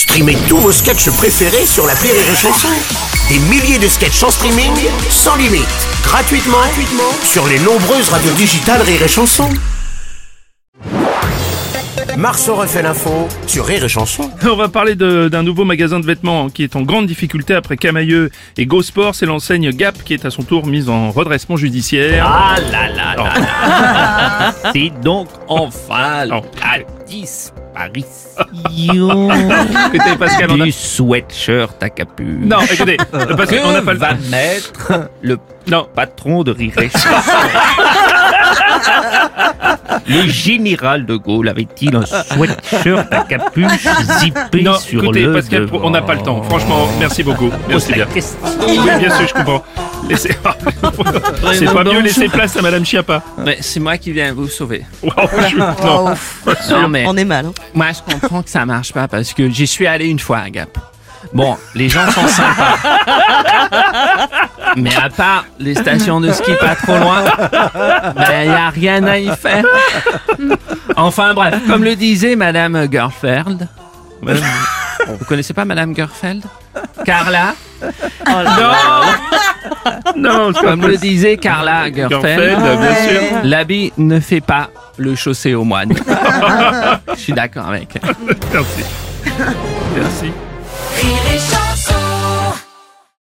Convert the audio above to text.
Streamez tous vos sketchs préférés sur la Rire et Chanson. Des milliers de sketchs en streaming, sans limite, gratuitement, gratuitement sur les nombreuses radios digitales Rire et Chanson. Marceau refait l'info sur Rire et Chanson. On va parler de- d'un nouveau magasin de vêtements qui est en grande difficulté après Camailleux et Go Sport. C'est l'enseigne Gap qui est à son tour mise en redressement judiciaire. Ah là là là là. C'est donc enfin Oh. la disparition Écoutez, Pascal, on a... du sweatshirt à capuche. Non, écoutez, Pascal, on n'a pas le va mettre le Non. patron de Rire Le général de Gaulle avait-il un sweatshirt à capuche zippé Non, sur écoutez, le Pascal, devant on n'a pas le temps. Franchement, merci beaucoup. Merci bien. question. Oui, bien sûr, je comprends. Laissez... C'est pas mieux laisser place à Madame Chiappa. Mais c'est moi qui viens vous sauver. Wow, je- non, pas sûr. Non, mais On est mal. hein. moi, je comprends que ça marche pas parce que j'y suis allé une fois à Gap. Bon, les gens sont sympas. Mais à part les stations de ski pas trop loin, ben, y a rien à y faire. Enfin bref, comme le disait Madame Gerfeld. Vous connaissez pas Madame Gerfeld? Carla? Non, pas Comme le disait Carla Gerfeld, l'habit ne fait pas le chaussé au moine. Je suis d'accord avec. Merci. Merci.